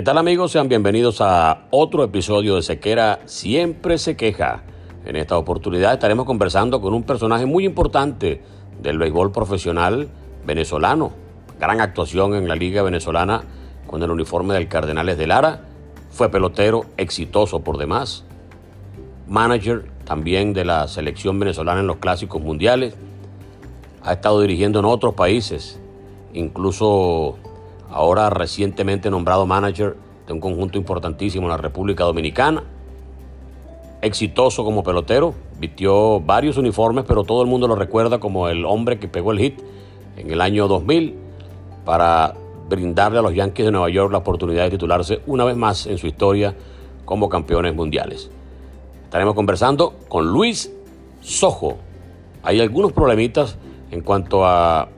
¿Qué tal amigos? Sean bienvenidos a otro episodio de Sequera Siempre se queja. En esta oportunidad estaremos conversando con un personaje muy importante del béisbol profesional venezolano. Gran actuación en la liga venezolana con el uniforme del Cardenales de Lara. Fue pelotero exitoso por demás. Manager también de la selección venezolana en los clásicos mundiales. Ha estado dirigiendo en otros países, incluso ahora recientemente nombrado manager de un conjunto importantísimo en la República Dominicana. Exitoso como pelotero, vistió varios uniformes, pero todo el mundo lo recuerda como el hombre que pegó el hit en el año 2000 para brindarle a los Yankees de Nueva York la oportunidad de titularse una vez más en su historia como campeones mundiales. Estaremos conversando con Luis Sojo. Hay algunos problemitas en cuanto a,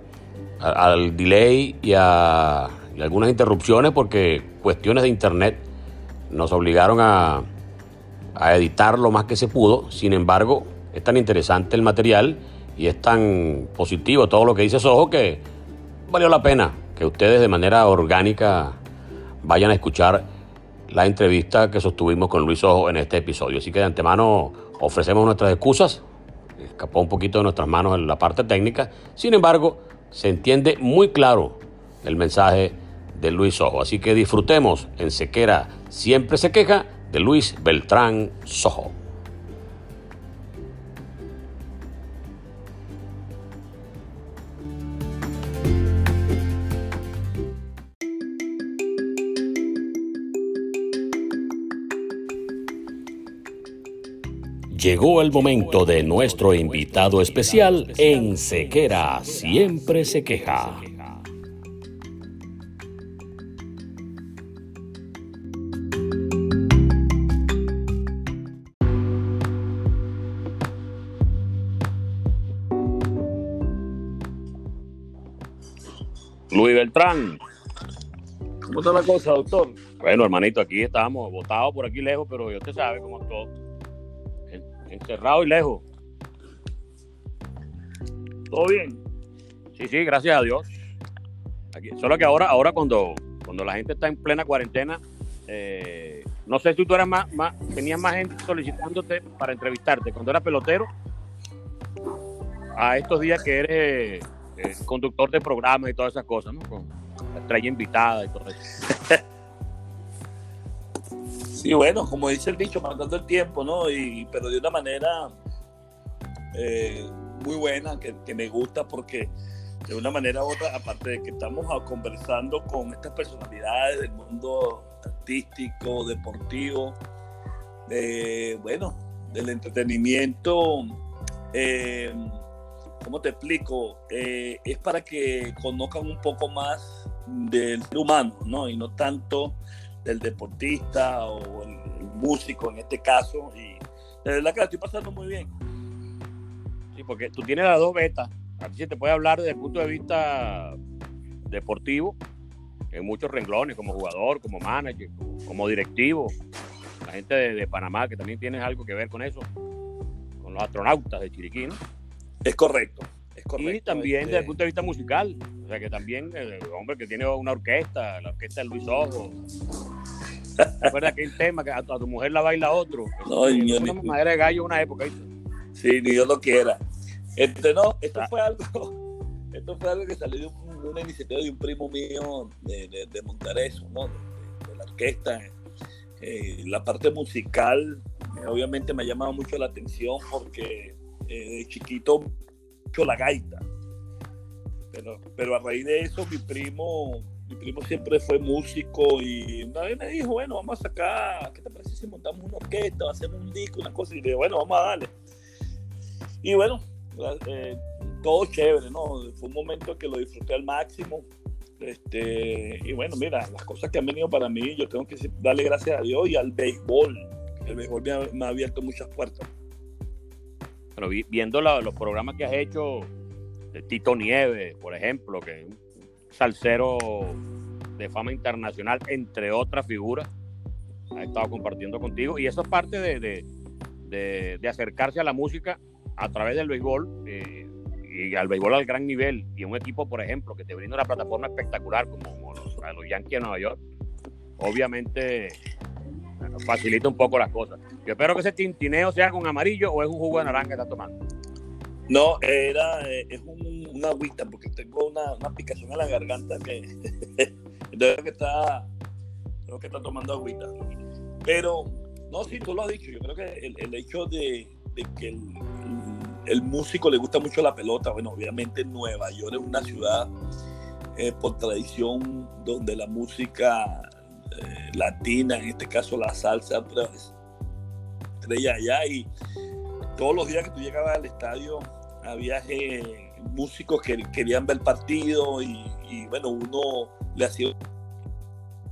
al delay y a y algunas interrupciones porque cuestiones de internet nos obligaron a, editar lo más que se pudo. Sin embargo, es tan interesante el material y es tan positivo todo lo que dice Sojo que valió la pena que ustedes de manera orgánica vayan a escuchar la entrevista que sostuvimos con Luis Ojo en este episodio. Así que de antemano ofrecemos nuestras excusas. Escapó un poquito de nuestras manos en la parte técnica. Sin embargo, se entiende muy claro el mensaje de Luis Sojo. Así que disfrutemos en Sequera Siempre se queja de Luis Beltrán Sojo. Llegó el momento de nuestro invitado especial en Sequera Siempre se queja. Beltrán. ¿Cómo está la cosa, doctor? Bueno, hermanito, aquí estamos, botados por aquí lejos, pero usted sabe cómo todo. Encerrado y lejos. ¿Todo bien? Sí, sí, gracias a Dios. solo que ahora, ahora cuando, cuando la gente está en plena cuarentena, eh, no sé si tú eras más, más, tenías más gente solicitándote para entrevistarte cuando eras pelotero, a estos días que eres conductor de programas y todas esas cosas, ¿no? Con la estrella invitada y todo eso. sí, bueno, como dice el dicho, mandando el tiempo, ¿no? Y, pero de una manera eh, muy buena, que, me gusta porque de una manera u otra, aparte de que estamos conversando con estas personalidades del mundo artístico, deportivo, bueno, del entretenimiento, eh, ¿cómo te explico? Eh, es para que conozcan un poco más del humano, ¿no? Y no tanto del deportista o el, músico en este caso. Y, De verdad que la estoy pasando muy bien. Sí, porque tú tienes las dos betas. Aquí se te puede hablar desde el punto de vista deportivo, en muchos renglones, como jugador, como manager, como directivo. La gente de, Panamá, que también tiene algo que ver con eso, con los astronautas de Chiriquí, ¿no? Es correcto. Es correcto. Y también desde el este punto de vista musical, o sea que también el hombre que tiene una orquesta, la orquesta de Luis Ojo, ¿Recuerda aquel tema que a tu, mujer la baila otro? No, ni, una madera de gallo una época. Sí, ni yo lo quiera. Este, no, esto fue algo, esto fue algo que salió de, una iniciativa de un primo mío de, de, montar eso, ¿no? De, la orquesta. Eh, la parte musical, eh, obviamente me ha llamado mucho la atención porque eh, de chiquito mucho la gaita. Pero, pero a raíz de eso mi primo mi primo siempre fue músico y una me dijo, bueno, vamos a sacar, ¿qué te parece si montamos una orquesta, hacemos un disco, una cosa? Y le dije, bueno, vamos a darle. Y bueno, eh, todo chévere, ¿no? Fue un momento que lo disfruté al máximo. Este, y bueno, mira, las cosas que han venido para mí, yo tengo que darle gracias a Dios y al béisbol. El béisbol me ha, abierto muchas puertas. Pero viendo los programas que has hecho, Tito Nieves, por ejemplo, que salsero de fama internacional, entre otras figuras, ha estado compartiendo contigo. Y eso es parte de, acercarse a la música a través del béisbol eh, y al béisbol al gran nivel. Y un equipo, por ejemplo, que te brinda una plataforma espectacular como, los, los Yankees de Nueva York, obviamente facilita un poco las cosas. Yo espero que ese tintineo sea con amarillo o es un jugo de naranja que está tomando. No, era, eh, es un, una agüita porque tengo una, una, picación en la garganta que entonces que está, creo que está tomando agüita. Pero, no, sí, tú lo has dicho, yo creo que el, hecho de, que el, el, músico le gusta mucho la pelota, bueno, obviamente Nueva York es una ciudad eh, por tradición donde la música eh, latina, en este caso la salsa, pues, estrella allá. Y todos los días que tú llegabas al estadio había eh, músicos que querían ver el partido y, bueno, uno le hacía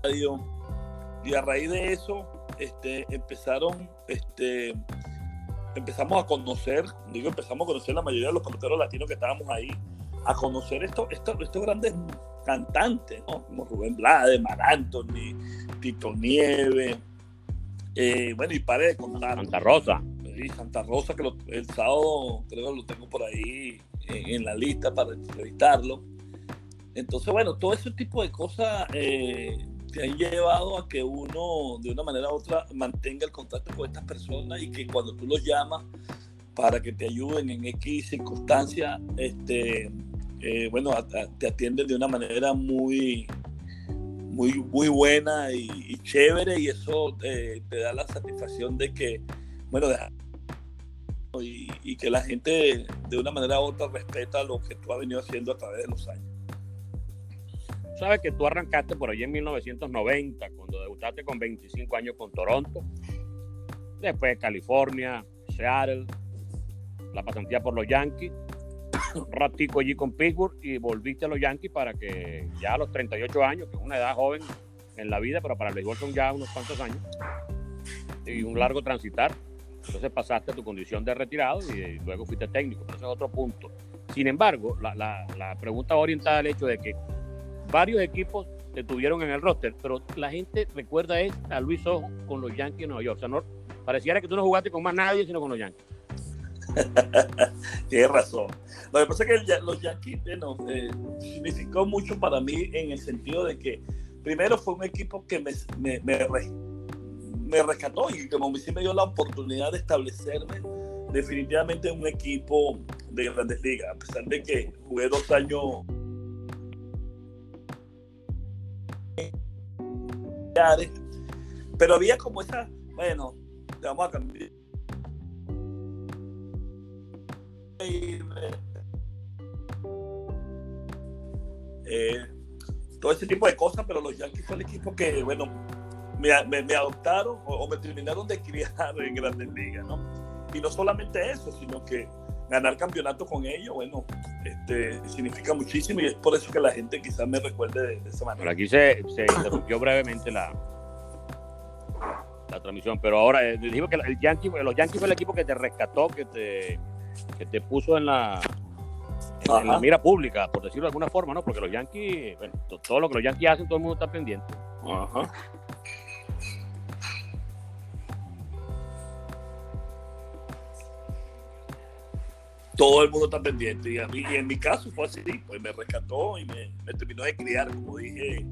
radio. Y a raíz de eso este, empezaron, este, empezamos a conocer, digo, empezamos a conocer la mayoría de los peloteros latinos que estábamos ahí, a conocer estos, estos, estos grandes cantantes, ¿no? como Rubén Blades, Mar Anthony, Tito Nieve, eh, bueno, y pare de contar. Santa Rosa. Santa Rosa, que el sábado creo que lo tengo por ahí en, la lista para entrevistarlo. Entonces, bueno, todo ese tipo de cosas eh, te han llevado a que uno, de una manera u otra, mantenga el contacto con estas personas y que cuando tú los llamas para que te ayuden en X circunstancias, este, eh, bueno, te atienden de una manera muy, muy, muy buena y, chévere y eso eh, te da la satisfacción de que, bueno, y, que la gente de una manera u otra respeta lo que tú has venido haciendo a través de los años. Sabes que tú arrancaste por allí en 1990, cuando debutaste con 25 años con Toronto, después California, Seattle, la pasantía por los Yankees, ratico allí con Pittsburgh y volviste a los Yankees para que ya a los 38 años, que es una edad joven en la vida, pero para el béisbol son ya unos cuantos años, y un largo transitar, entonces pasaste a tu condición de retirado y luego fuiste técnico, pero ese es otro punto. Sin embargo, la, la, pregunta va orientada al hecho de que varios equipos te tuvieron en el roster, pero la gente recuerda es a Luis Ojo con los Yankees de Nueva York. O sea, no, pareciera que tú no jugaste con más nadie, sino con los Yankees. Tienes razón. Lo que pasa es que los Yankees bueno, eh, significó mucho para mí en el sentido de que primero fue un equipo que me, me, me, me rescató y como sí me dio la oportunidad de establecerme definitivamente en un equipo de grandes ligas, a pesar de que jugué dos años pero había como esa, bueno, vamos a cambiar. Eh, todo ese tipo de cosas, pero los Yankees fue el equipo que, bueno, me, adoptaron o, me terminaron de criar en Grandes Ligas, ¿no? Y no solamente eso, sino que ganar campeonato con ellos, bueno, este, significa muchísimo y es por eso que la gente quizás me recuerde de, esa manera. aquí se, interrumpió brevemente la, la transmisión. Pero ahora, eh, digo que el Yankee, los Yankees fue el equipo que te rescató, que te, que te puso en la, en, la mira pública, por decirlo de alguna forma, ¿no? Porque los Yankees, bueno, todo lo que los Yankees hacen, todo el mundo está pendiente. Ajá. todo el mundo está pendiente. Y, a mí, en mi caso fue así, pues me rescató y me, terminó de criar, como dije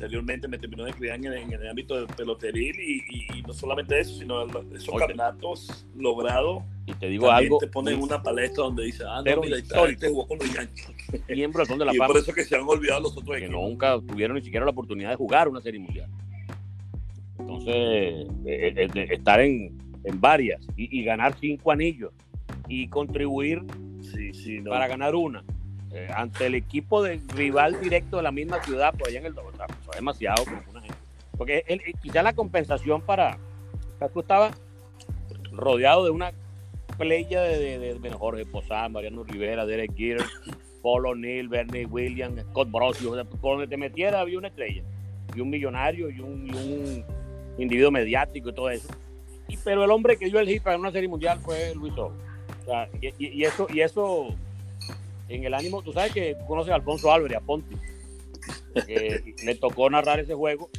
anteriormente, me terminó de criar en, el ámbito del peloteril y, no solamente eso, sino esos campeonatos logrados. Y te digo algo. Te ponen una palestra donde dice, ah, no, mira, este jugó con los Yankees. Miembro de la y por eso que se han olvidado los otros que nunca tuvieron ni siquiera la oportunidad de jugar una serie mundial. Entonces, eh, eh, eh, estar en, en varias y ganar cinco anillos y contribuir para ganar una. Eh, ante el equipo de rival directo de la misma ciudad, por allá en el Eso demasiado una gente. Porque él, quizá la compensación para. tú estabas rodeado de una playa de, de, Jorge Posada, Mariano Rivera, Derek Jeter, Paul O'Neill, Bernie Williams, Scott Brosio. por donde te metiera había una estrella. Y un millonario y un, individuo mediático y todo eso. Y, pero el hombre que dio el hit para una serie mundial fue Luis Ojo y, eso, y eso en el ánimo, tú sabes que conoces a Alfonso Álvarez, a Ponti, le tocó narrar ese juego.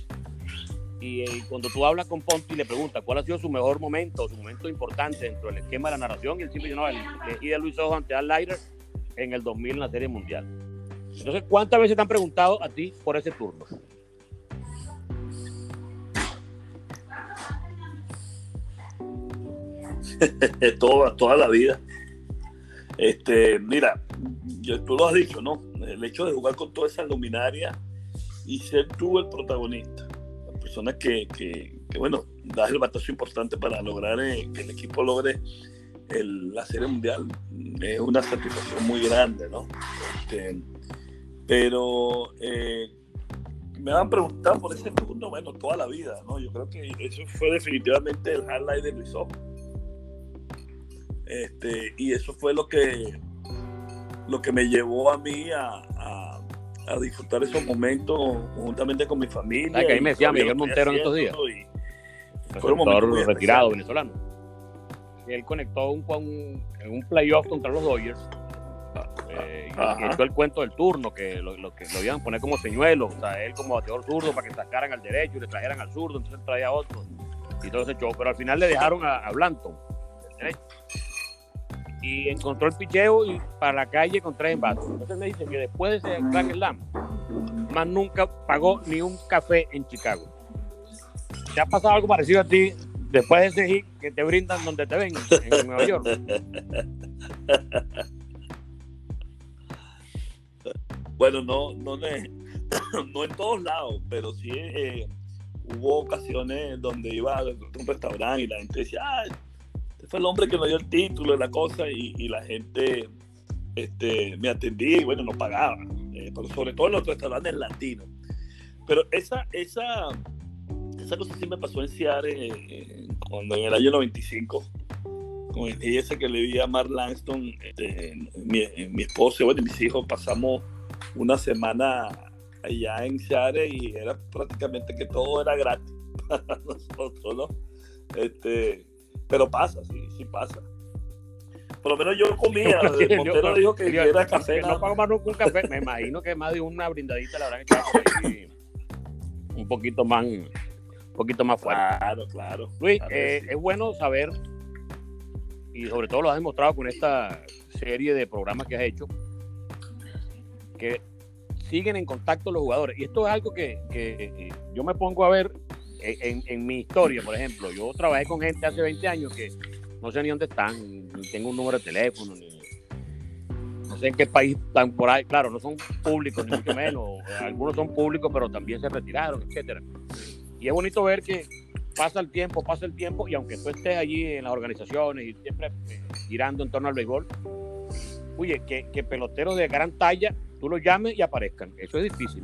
Y, eh, cuando tú hablas con Ponti y le preguntas cuál ha sido su mejor momento, su momento importante dentro del esquema de la narración, y él siempre dice, no, el, y de Luis Ojo ante Al Leiter en el 2000 en la Serie Mundial. Entonces, ¿cuántas veces te han preguntado a ti por ese turno? toda, toda la vida. Este, mira, tú lo has dicho, ¿no? El hecho de jugar con toda esa luminaria y ser tú el protagonista. La persona que, que, bueno, das el batazo importante para lograr eh, que el equipo logre la serie mundial. Es una satisfacción muy grande, ¿no? Este, pero eh, me van a preguntar por ese turno, bueno, toda la vida, ¿no? Yo creo que eso fue definitivamente el highlight de Luis este, y eso fue lo que, lo que me llevó a mí a, disfrutar esos momentos juntamente con mi familia. Ah, que ahí me decía Miguel Montero en estos días. Fue un retirado venezolano. Él conectó un, un, un playoff contra los Dodgers. Eh, y, echó el cuento del turno, que lo, que lo iban a poner como señuelo, o sea, él como bateador zurdo para que sacaran al derecho y le trajeran al zurdo, entonces traía otro. Y todo ese show, pero al final le dejaron a, a Blanton, el derecho y encontró el picheo y para la calle con tres envases. Entonces me dice que después de ese Grand Slam, más nunca pagó ni un café en Chicago. ¿Te ha pasado algo parecido a ti después de ese hit que te brindan donde te ven en Nueva York? Bueno, no, no, no en todos lados, pero sí eh, hubo ocasiones donde iba a un restaurante y la gente decía, fue el hombre que me dio el título de la cosa y, la gente este, me atendía y bueno, no pagaba, eh, pero sobre todo en los restaurantes latinos. Pero esa, esa, esa cosa sí me pasó en Seattle eh, cuando en el año 95, con ese que le di a Mark Langston, este, mi, mi esposa bueno, y mis hijos pasamos una semana allá en Seattle y era prácticamente que todo era gratis para nosotros, ¿no? Este, pero pasa, sí, sí pasa. Por lo menos yo comía. El Montero dijo que era café. no pago más nunca un café. Me imagino que más de una brindadita la verdad que un poquito más, un poquito más fuerte. Claro, claro. Luis, eh, es bueno saber, y sobre todo lo has demostrado con esta serie de programas que has hecho, que siguen en contacto los jugadores. Y esto es algo que, que yo me pongo a ver en, mi historia, por ejemplo, yo trabajé con gente hace 20 años que no sé ni dónde están, ni tengo un número de teléfono, ni no sé en qué país están por ahí. Claro, no son públicos, ni mucho menos. Algunos son públicos, pero también se retiraron, etcétera. Y es bonito ver que pasa el tiempo, pasa el tiempo, y aunque tú estés allí en las organizaciones y siempre eh, girando en torno al béisbol, oye, que peloteros de gran talla tú los llames y aparezcan. Eso es difícil.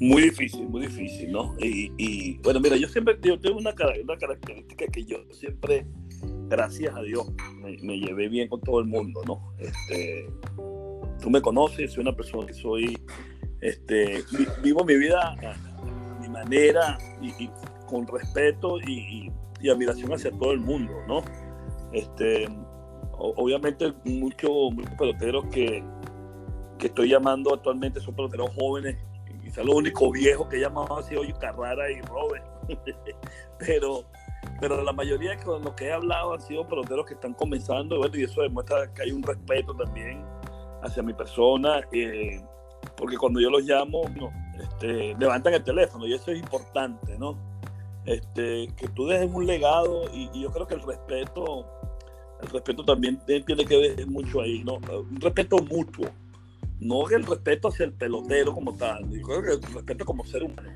Muy difícil, muy difícil, ¿no? Y, bueno, mira, yo siempre yo tengo una, una característica que yo siempre, gracias a Dios, me, llevé bien con todo el mundo, ¿no? Este, tú me conoces, soy una persona que soy, este, vivo mi vida a, mi manera y, con respeto y, admiración hacia todo el mundo, ¿no? Este, obviamente muchos peloteros que, que estoy llamando actualmente son peloteros jóvenes, quizá los únicos viejos que llamado ha sido Carrara y Robert, pero, pero la mayoría con los que he hablado han sido peloteros que están comenzando, y eso demuestra que hay un respeto también hacia mi persona, eh, porque cuando yo los llamo, este, levantan el teléfono y eso es importante, ¿no? Este, que tú dejes un legado y, yo creo que el respeto, el respeto también tiene que ver mucho ahí, ¿no? Un respeto mutuo, no el respeto hacia el pelotero como tal, el respeto como ser humano.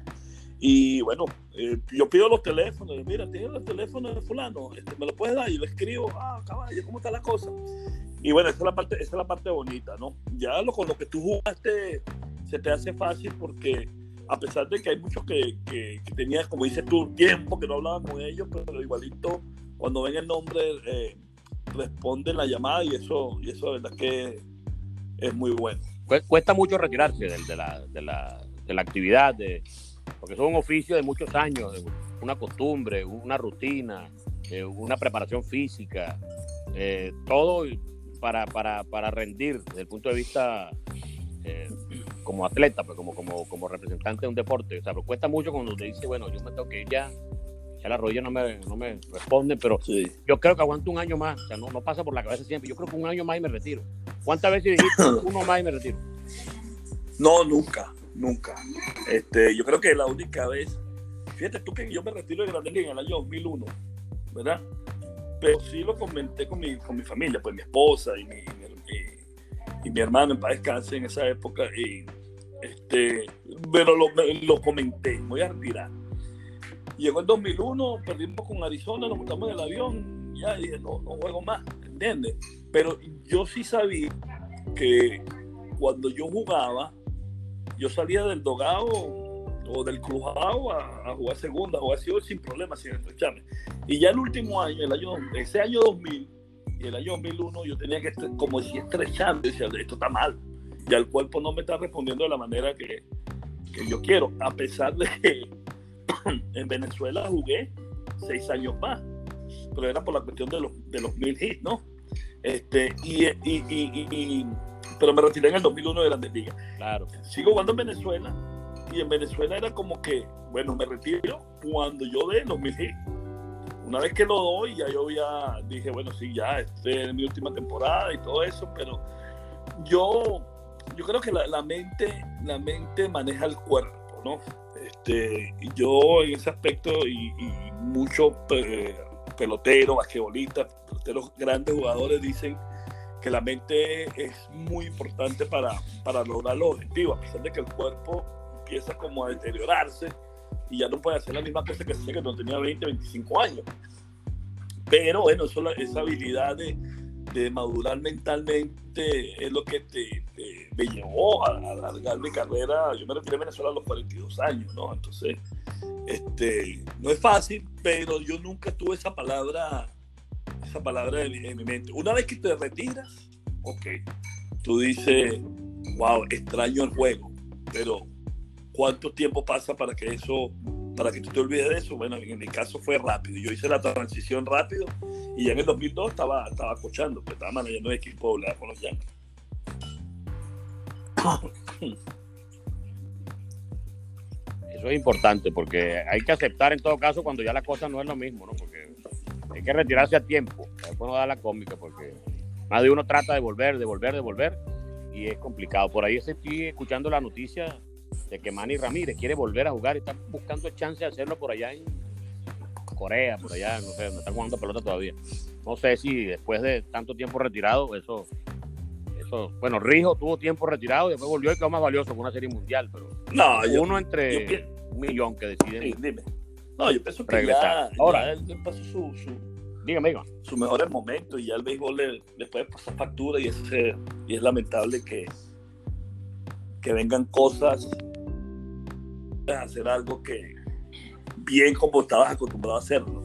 Y bueno, eh, yo pido los teléfonos, mira, tiene el teléfono de fulano, este, me lo puedes dar y lo escribo, ah, caballo, ¿cómo está la cosa? Y bueno, esa es la parte, esa es la parte bonita, ¿no? Ya lo, con lo que tú jugaste se te hace fácil porque a pesar de que hay muchos que, que, tenías, como dices tú, tiempo que no hablaban con ellos, pero igualito cuando ven el nombre eh, responden la llamada y eso, y eso de verdad que es muy bueno. Cuesta mucho retirarse de, de, la, de, la, de la actividad, de, porque es un oficio de muchos años, una costumbre, una rutina, eh, una preparación física, eh, todo para, para, para rendir desde el punto de vista eh, como atleta, pues como, como, como representante de un deporte. O sea, pero cuesta mucho cuando te dice, bueno, yo me tengo que ir ya, ya la rodilla no me, no me responde, pero yo creo que aguanto un año más. O sea, no, no pasa por la cabeza siempre. Yo creo que un año más y me retiro. ¿Cuántas veces dijiste uno más y me retiro? No, nunca, nunca. Este, yo creo que la única vez, fíjate tú que yo me retiro de Grande en el año 2001, ¿verdad? Pero sí lo comenté con mi, con mi familia, pues mi esposa y mi, y mi hermano en paz descanse en esa época y este pero lo, lo comenté voy a retirar llegó el 2001 perdimos con Arizona nos montamos en el avión ya no, no juego más ¿entiendes? pero yo sí sabía que cuando yo jugaba yo salía del dogado o del crujado a, a, jugar segunda, o así sin problemas, sin estrecharme. Y ya el último año, el año, ese año 2000, y el año 2001 yo tenía que, como decir, estrechando, decía, esto está mal. Ya el cuerpo no me está respondiendo de la manera que, que yo quiero, a pesar de que en Venezuela jugué seis años más, pero era por la cuestión de los, de los mil hits, ¿no? Este, y, y, y, pero me retiré en el 2001 de Grandes Ligas. Claro. Sigo jugando en Venezuela y en Venezuela era como que, bueno, me retiro cuando yo dé los mil hits una vez que lo doy, ya yo ya dije, bueno, sí, ya, esta es mi última temporada y todo eso, pero yo, yo creo que la, mente, la mente maneja el cuerpo, ¿no? Este, yo en ese aspecto y, muchos eh, peloteros, basquetbolistas, peloteros grandes jugadores dicen que la mente es muy importante para, lograr los objetivos, a pesar de que el cuerpo empieza como a deteriorarse y ya no puede hacer la misma cosa que hacía cuando tenía 20, 25 años. Pero bueno, esa habilidad de, madurar mentalmente es lo que te, me llevó a, alargar mi carrera. Yo me retiré a Venezuela a los 42 años, ¿no? Entonces, este, no es fácil, pero yo nunca tuve esa palabra, esa palabra en, mi mente. Una vez que te retiras, ok, tú dices, wow, extraño el juego, pero ¿Cuánto tiempo pasa para que eso, para que tú te olvides de eso? Bueno, en mi caso fue rápido. Yo hice la transición rápido y ya en el 2002 estaba, estaba cochando, pues estaba manejando el equipo de con los Yankees. Eso es importante porque hay que aceptar en todo caso cuando ya la cosa no es lo mismo, ¿no? Porque hay que retirarse a tiempo. Después no da la cómica porque más de uno trata de volver, de volver, de volver y es complicado. Por ahí estoy escuchando la noticia de que Manny Ramírez quiere volver a jugar y está buscando chance de hacerlo por allá en Corea, por allá, no sé, no está jugando pelota todavía. No sé si después de tanto tiempo retirado, eso, eso, bueno, Rijo tuvo tiempo retirado y después volvió y quedó más valioso con una serie mundial, pero no, uno entre un millón que deciden. dime. No, yo pienso que ya, ahora él pasó su, su, dígame, su mejores momentos y ya el béisbol le, le puede pasar factura y, ese, y es lamentable que, que vengan cosas hacer algo que bien como estabas acostumbrado a hacerlo.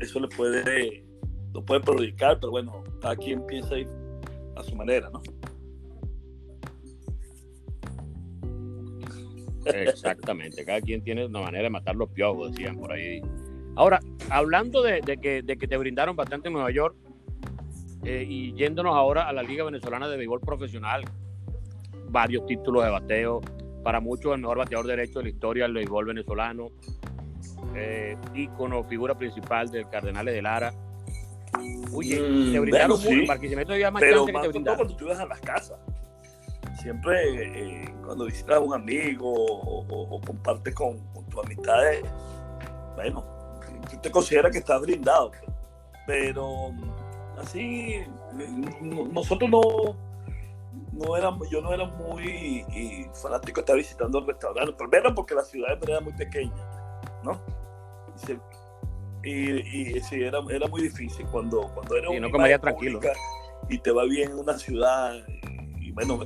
eso le puede, lo puede perjudicar, pero bueno, cada quien piensa ir a su manera, ¿no? Exactamente, cada quien tiene una manera de matar los piojos, decían por ahí. Ahora, hablando de, que, te brindaron bastante en Nueva York eh, y yéndonos ahora a la Liga Venezolana de Béisbol Profesional, varios títulos de bateo, para muchos el mejor bateador derecho de la historia del béisbol venezolano, eh, ícono, figura principal del Cardenales de Lara. Oye, mm, te brindaron bueno, sí, más pero que te brindaron. cuando tú ibas a las casas. Siempre eh, cuando visitas a un amigo o, compartes con, con tus amistades, bueno, tú te consideras que estás brindado. Pero así, nosotros no, no éramos, yo no era muy fanático de estar visitando el restaurante. Primero porque la ciudad era muy pequeña, ¿no? Y, sí, era, era muy difícil cuando, cuando era y no comería tranquilo. Y te va bien en una ciudad. Y, bueno,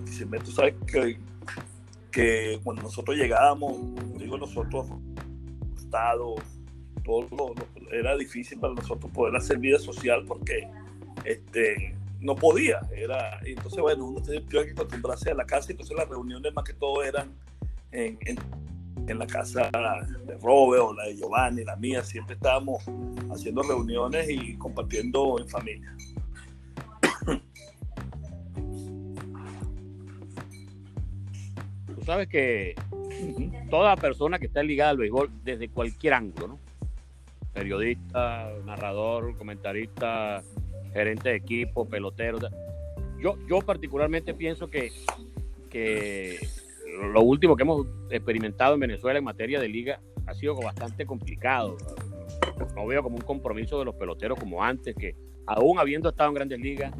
tú sabes que, que cuando nosotros llegábamos, digo nosotros, Estado, todo era difícil para nosotros poder hacer vida social porque este, no podía. Era, entonces, bueno, uno tenía que acostumbrarse a la casa, entonces las reuniones más que todo eran en, en, la casa de Robert o la de Giovanni, la mía, siempre estábamos haciendo reuniones y compartiendo en familia. Tú sabes que toda persona que está ligada al béisbol desde cualquier ángulo, ¿no? Periodista, narrador, comentarista, gerente de equipo, pelotero. Yo, yo particularmente pienso que, que lo último que hemos experimentado en Venezuela en materia de liga ha sido bastante complicado. No veo como un compromiso de los peloteros como antes, que aún habiendo estado en grandes ligas,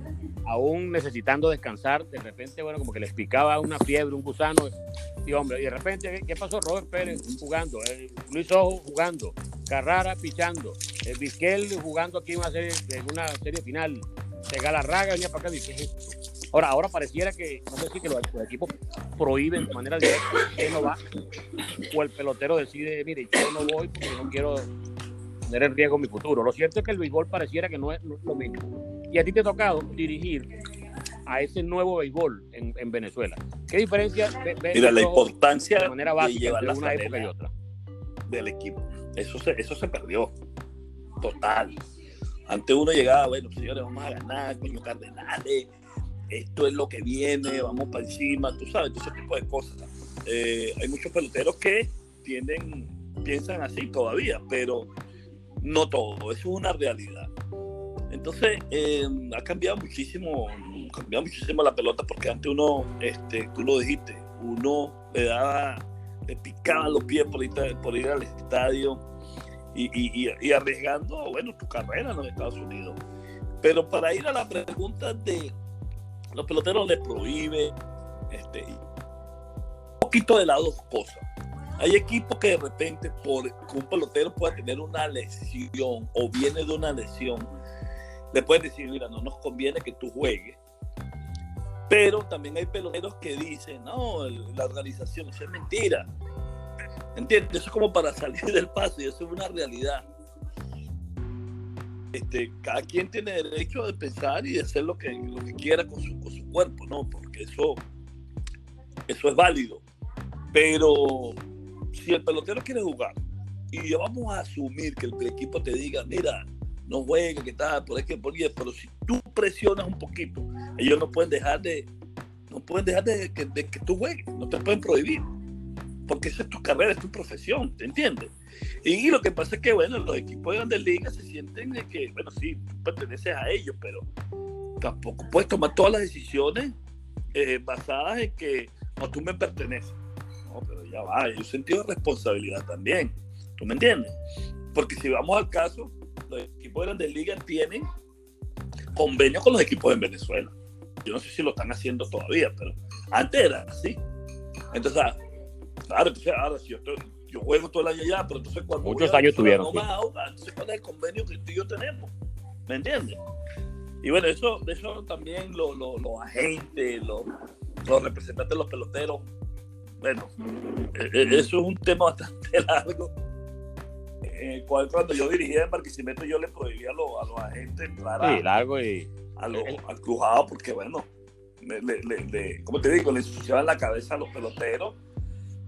aún necesitando descansar, de repente, bueno, como que les picaba una fiebre, un gusano, y hombre, y de repente, ¿qué pasó? Robert Pérez jugando, eh, Luis Ojo jugando, Carrara pichando, eh, Vizquel jugando aquí en una serie, en una serie final, Galarraga venía para acá, y ¿qué Ahora, ahora pareciera que, no sé si que los, equipos prohíben de manera directa que no va, o el pelotero decide, mire, yo no voy porque no quiero tener en riesgo mi futuro. Lo cierto es que el béisbol pareciera que no es, lo mismo. Y a ti te ha tocado dirigir a ese nuevo béisbol en, Venezuela. ¿Qué diferencia Mira, la importancia de, manera básica de una época y otra? Del equipo. Eso se, eso se perdió. Total. Antes uno llegaba, bueno, señores, vamos a ganar, coño, Cardenales, esto es lo que viene, vamos para encima, tú sabes, todo ese tipo de cosas. Eh, hay muchos peloteros que tienen, piensan así todavía, pero no todo, eso es una realidad. Entonces, eh, ha cambiado muchísimo, cambiado muchísimo la pelota porque antes uno, este, tú lo dijiste, uno le daba, le picaba los pies por ir, por ir al estadio y, y, y, arriesgando, bueno, tu carrera en los Estados Unidos. Pero para ir a la pregunta de los peloteros le prohíbe este, un poquito de las dos cosas. Hay equipos que de repente por un pelotero pueda tener una lesión o viene de una lesión, le pueden decir, mira, no nos conviene que tú juegues. Pero también hay peloteros que dicen, no, la organización, eso es mentira. ¿Entiendes? Eso es como para salir del paso y eso es una realidad. Este, cada quien tiene derecho de pensar y de hacer lo que, lo que quiera con su, con su cuerpo, ¿no? Porque eso, eso es válido. Pero si el pelotero quiere jugar y vamos a asumir que el, equipo te diga, mira, no juegue, que tal, por que por pero si tú presionas un poquito, ellos no pueden dejar de, no pueden dejar de, que, tú juegues, no te pueden prohibir, porque esa es tu carrera, es tu profesión, ¿te entiendes? Y, lo que pasa es que, bueno, los equipos de grandes ligas se sienten de que, bueno, sí, tú perteneces a ellos, pero tampoco puedes tomar todas las decisiones eh, basadas en que no, tú me perteneces pero ya va, hay un sentido de responsabilidad también. ¿Tú me entiendes? Porque si vamos al caso, los equipos de grandes ligas tienen convenio con los equipos en Venezuela. Yo no sé si lo están haciendo todavía, pero antes era así. Entonces, ah, claro, entonces ahora si yo, yo juego todo el año allá, pero entonces cuando... Muchos años tuvieron. entonces, ¿cuál es el convenio que tú y yo tenemos? ¿Me entiendes? Y bueno, eso, eso también los agentes, los, los representantes de los peloteros bueno, e, e, eso es un tema bastante largo. Eh, cuando yo dirigía en Barquisimeto, yo le prohibía a los, a los agentes entrar a, largo y... a los, al crujado, porque bueno, le, le, le, como te digo, le ensuciaban la cabeza a los peloteros.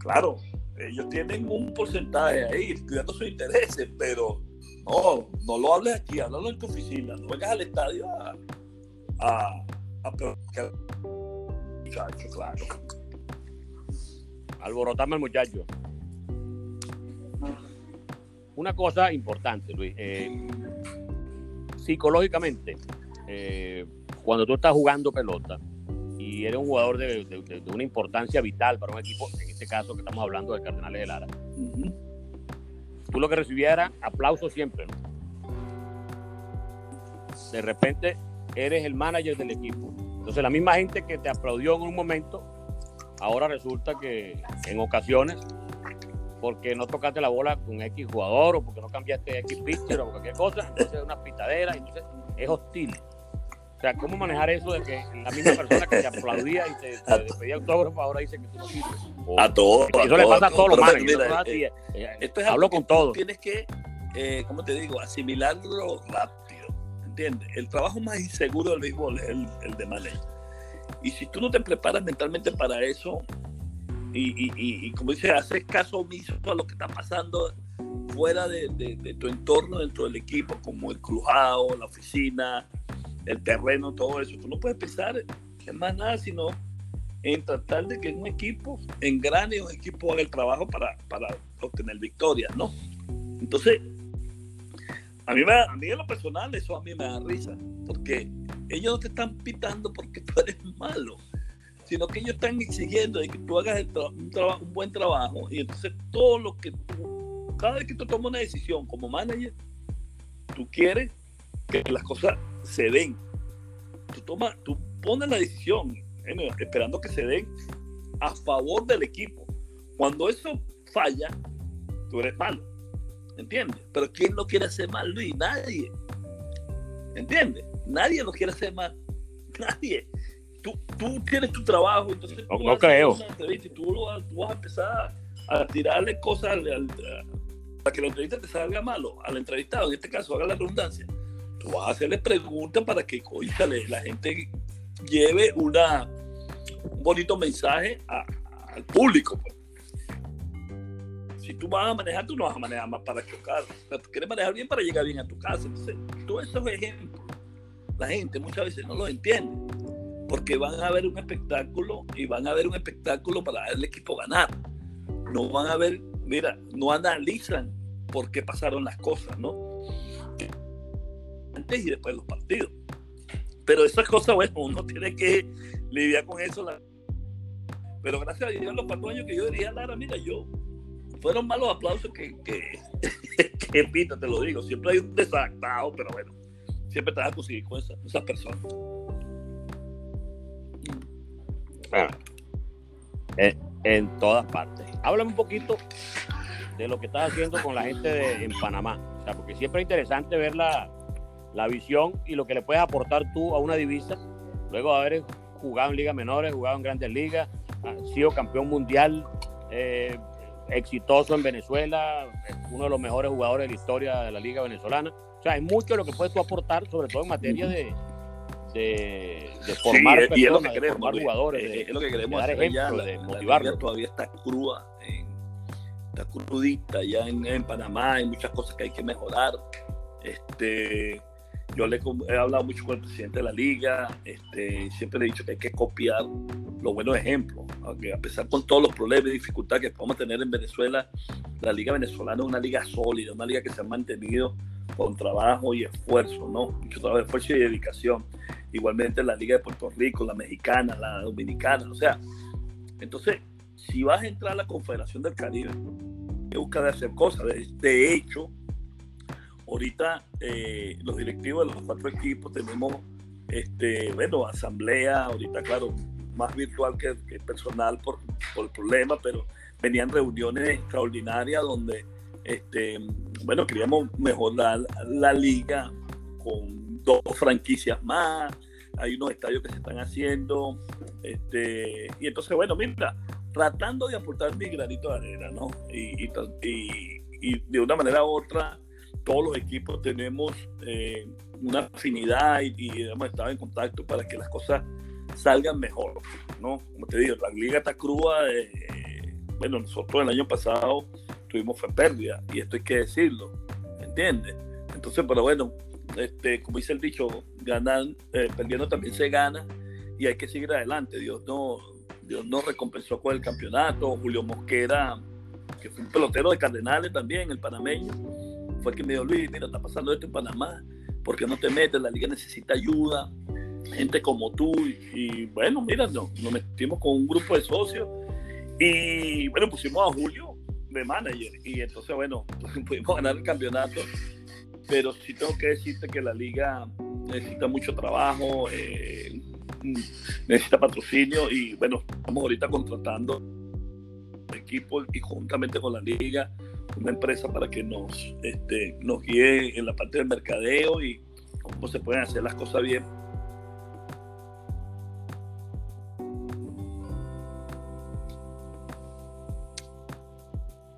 Claro, ellos tienen un porcentaje ahí, cuidando sus intereses, pero no, no lo hables aquí, háblalo en tu oficina, no vengas al estadio a, a, a muchacho, claro. Alborotame al muchacho. Una cosa importante, Luis. Eh, psicológicamente, eh, cuando tú estás jugando pelota y eres un jugador de, una importancia vital para un equipo, en este caso que estamos hablando de Cardenales de Lara, tú lo que recibías era aplauso siempre. De repente eres el manager del equipo. Entonces la misma gente que te aplaudió en un momento, ahora resulta que en ocasiones porque no tocaste la bola con X jugador o porque no cambiaste X pitcher o cualquier cosa, entonces es una pitadera, entonces es hostil. O sea, ¿cómo manejar eso de que la misma persona que te aplaudía y te, te, pedía autógrafo ahora dice que tú no sirves? a todos. Eso le pasa a todos los managers. Eh, eh, esto es hablo con todos. Tienes que, eh, ¿cómo te digo? Asimilarlo rápido. ¿Entiendes? El trabajo más inseguro del béisbol es el, el de manager. Y si tú no te preparas mentalmente para eso, y, como dice, haces caso omiso a lo que está pasando fuera de, tu entorno, dentro del equipo, como el crujado, la oficina, el terreno, todo eso. Tú no puedes pensar en más nada, sino en tratar de que un equipo engrane, un equipo haga el trabajo para, para obtener victorias, ¿no? Entonces, a mí, me, a mí en lo personal eso a mí me da risa, porque ellos no te están pitando porque tú eres malo sino que ellos están exigiendo de que tú hagas un, un, buen trabajo y entonces todo lo que tú, cada vez que tú tomas una decisión como manager, tú quieres que las cosas se den. Tú, tomas, tú pones la decisión esperando que se den a favor del equipo. Cuando eso falla, tú eres malo. ¿Entiendes? Pero ¿quién no quiere hacer mal, Luis? Nadie. ¿Entiendes? Nadie lo quiere hacer mal. Nadie tú, tú tienes tu trabajo, entonces tú no, creo. y tú, vas a empezar a tirarle cosas para que la entrevista te salga malo al entrevistado, en este caso haga la redundancia. Tú vas a hacerle preguntas para que la gente lleve una, un bonito mensaje al público. Pues. Si tú vas a manejar, tú no vas a manejar más para chocar. O tú quieres manejar bien para llegar bien a tu casa. Entonces, todos esos ejemplos, la gente muchas veces no los entiende porque van a ver un espectáculo y van a ver un espectáculo para el equipo ganar. No van a ver, mira, no analizan por qué pasaron las cosas, ¿no? Antes y después de los partidos. Pero esas cosas, bueno, uno tiene que lidiar con eso. Pero gracias a Dios, los cuatro años que yo diría, Lara, mira, yo, fueron malos aplausos que, que, que pita, te lo digo. Siempre hay un desactado, pero bueno, siempre te vas a conseguir con esas personas. En, todas partes. Háblame un poquito de lo que estás haciendo con la gente de, en Panamá. O sea, porque siempre es interesante ver la, la visión y lo que le puedes aportar tú a una divisa. Luego de haber jugado en ligas menores, jugado en grandes ligas, sido campeón mundial, eh, exitoso en Venezuela, uno de los mejores jugadores de la historia de la liga venezolana. O sea, hay mucho lo que puedes tú aportar, sobre todo en materia de, de, formar personas, de formar jugadores, es, lo que queremos hacer de motivarlos. todavía está cruda, está crudita ya en, Panamá, hay muchas cosas que hay que mejorar. Este, yo le, he hablado mucho con el presidente de la liga, este, siempre le he dicho que hay que copiar los buenos ejemplos, aunque a pesar con todos los problemas y dificultades que podemos tener en Venezuela, la liga venezolana es una liga sólida, una liga que se ha mantenido con trabajo y esfuerzo, ¿no? Mucho trabajo, esfuerzo y dedicación igualmente la Liga de Puerto Rico, la mexicana, la dominicana, o sea, entonces, si vas a entrar a la Confederación del Caribe, busca de hacer cosas, de, hecho, ahorita eh, los directivos de los cuatro equipos tenemos, este, bueno, asamblea, ahorita claro, más virtual que, personal por, por, el problema, pero venían reuniones extraordinarias donde, este, bueno, queríamos mejorar la liga con dos franquicias más, hay unos estadios que se están haciendo, este, y entonces, bueno, mira, tratando de aportar mi granito de arena, ¿no? Y, de una manera u otra, todos los equipos tenemos eh, una afinidad y, hemos estado en contacto para que las cosas salgan mejor, ¿no? Como te digo, la liga está cruda de, bueno, nosotros el año pasado tuvimos fue pérdida, y esto hay que decirlo, ¿entiendes? Entonces, pero bueno, este, como dice el dicho, ganan, eh, perdiendo también se gana, y hay que seguir adelante. Dios no, Dios nos recompensó con el campeonato. Julio Mosquera, que fue un pelotero de Cardenales también, el panameño, fue que me dijo, Luis, mira, está pasando esto en Panamá, ¿por qué no te metes? La liga necesita ayuda, gente como tú. Y, bueno, mira, nos, nos metimos con un grupo de socios y bueno, pusimos a Julio de manager y entonces, bueno, pudimos ganar el campeonato. Pero sí tengo que decirte que la liga necesita mucho trabajo, eh, necesita patrocinio y bueno, estamos ahorita contratando equipo y juntamente con la liga una empresa para que nos, este, nos guíe en la parte del mercadeo y cómo se pueden hacer las cosas bien.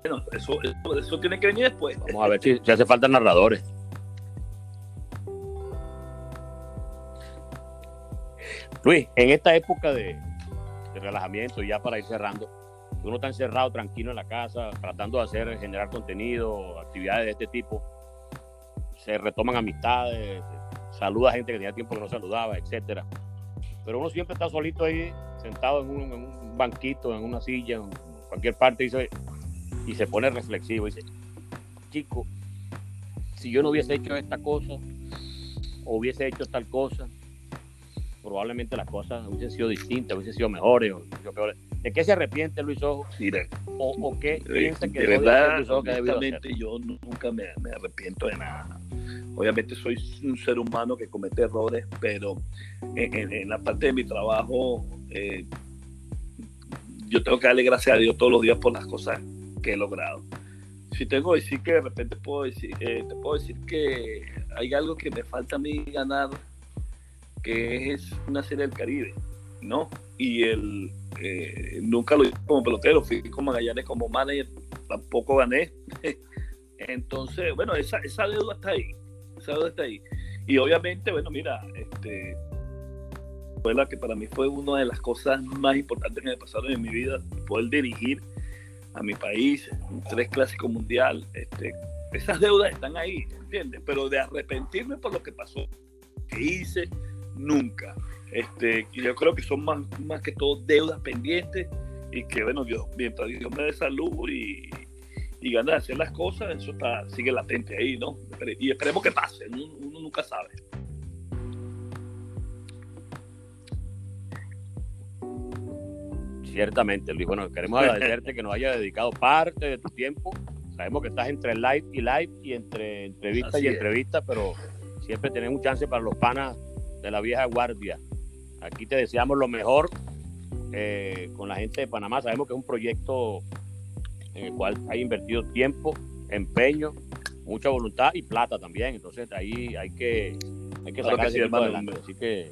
Bueno, eso, eso, tiene que venir después. Vamos a ver si, si hace falta narradores. Luis, en esta época de, de relajamiento, ya para ir cerrando, uno está encerrado, tranquilo en la casa, tratando de hacer, generar contenido, actividades de este tipo, se retoman amistades, saluda a gente que tenía tiempo que no saludaba, etcétera. Pero uno siempre está solito ahí, sentado en un, banquito, en una silla, en cualquier parte, y se, y se pone reflexivo, dice, chico, si yo no hubiese hecho esta cosa, o hubiese hecho tal cosa, probablemente las cosas hubiesen sido distintas, hubiesen sido mejores o, o peores. ¿De qué se arrepiente Luis Ojo? Mira, ¿O, o qué piensa que de verdad, Luis Ojo que honestamente, yo nunca me, me arrepiento de nada. Obviamente soy un ser humano que comete errores, pero en, en- en la parte de mi trabajo, eh, yo tengo que darle gracias a Dios todos los días por las cosas que he logrado. Si tengo que decir que de repente puedo decir, eh, te puedo decir que hay algo que me falta a mí ganar, que es una serie del Caribe, ¿no? Y el, eh, nunca lo hice como pelotero, fui con Magallanes como manager, tampoco gané. Entonces, bueno, esa, esa deuda está ahí, esa deuda está ahí. Y obviamente, bueno, mira, este, fue la que para mí fue una de las cosas más importantes que me pasaron en mi vida, poder dirigir a mi país, tres clásicos mundial, este, esas deudas están ahí, ¿entiendes? Pero de arrepentirme por lo que pasó, que hice, nunca. Este, yo creo que son más, más que todo deudas pendientes y que, bueno, Dios, mientras Dios me dé salud y, y ganas de hacer las cosas, eso está, sigue latente ahí, ¿no? Y esperemos que pase, uno, uno nunca sabe. Ciertamente, Luis. Bueno, queremos agradecerte que nos haya dedicado parte de tu tiempo. Sabemos que estás entre live y live y entre entrevista Así y es. entrevista, pero siempre tenemos un chance para los panas de la vieja guardia. Aquí te deseamos lo mejor eh, con la gente de Panamá. Sabemos que es un proyecto en el cual hay invertido tiempo, empeño, mucha voluntad y plata también. Entonces ahí hay que, hay que Claro sacar que sí, equipo hermano. adelante. Así que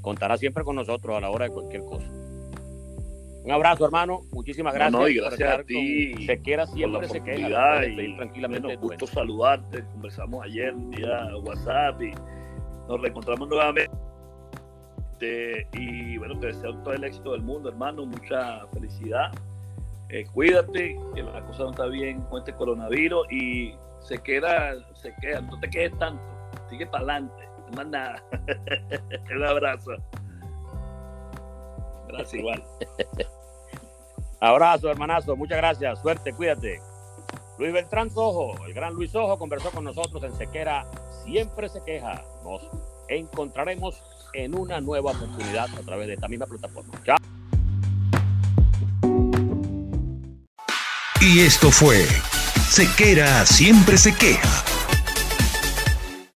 contará siempre con nosotros a la hora de cualquier cosa. Un abrazo, hermano. Muchísimas gracias. no, y gracias a ti con por la siempre se pedir tranquilamente bueno, gusto saludarte, conversamos ayer vía WhatsApp y nos reencontramos nuevamente. Este, y bueno, te deseo todo el éxito del mundo, hermano, mucha felicidad. Eh, cuídate, que la cosa no está bien con este coronavirus y se queda, se queda, no te quedes tanto, sigue para adelante, no más nada. Un abrazo. Gracias igual. Abrazo, hermanazo. Muchas gracias. Suerte, cuídate. Luis Beltrán Sojo, el gran Luis Sojo, conversó con nosotros en Sequera. Siempre se queja. Nos encontraremos en una nueva oportunidad a través de esta misma plataforma. Chao. Y esto fue Sequera siempre se queja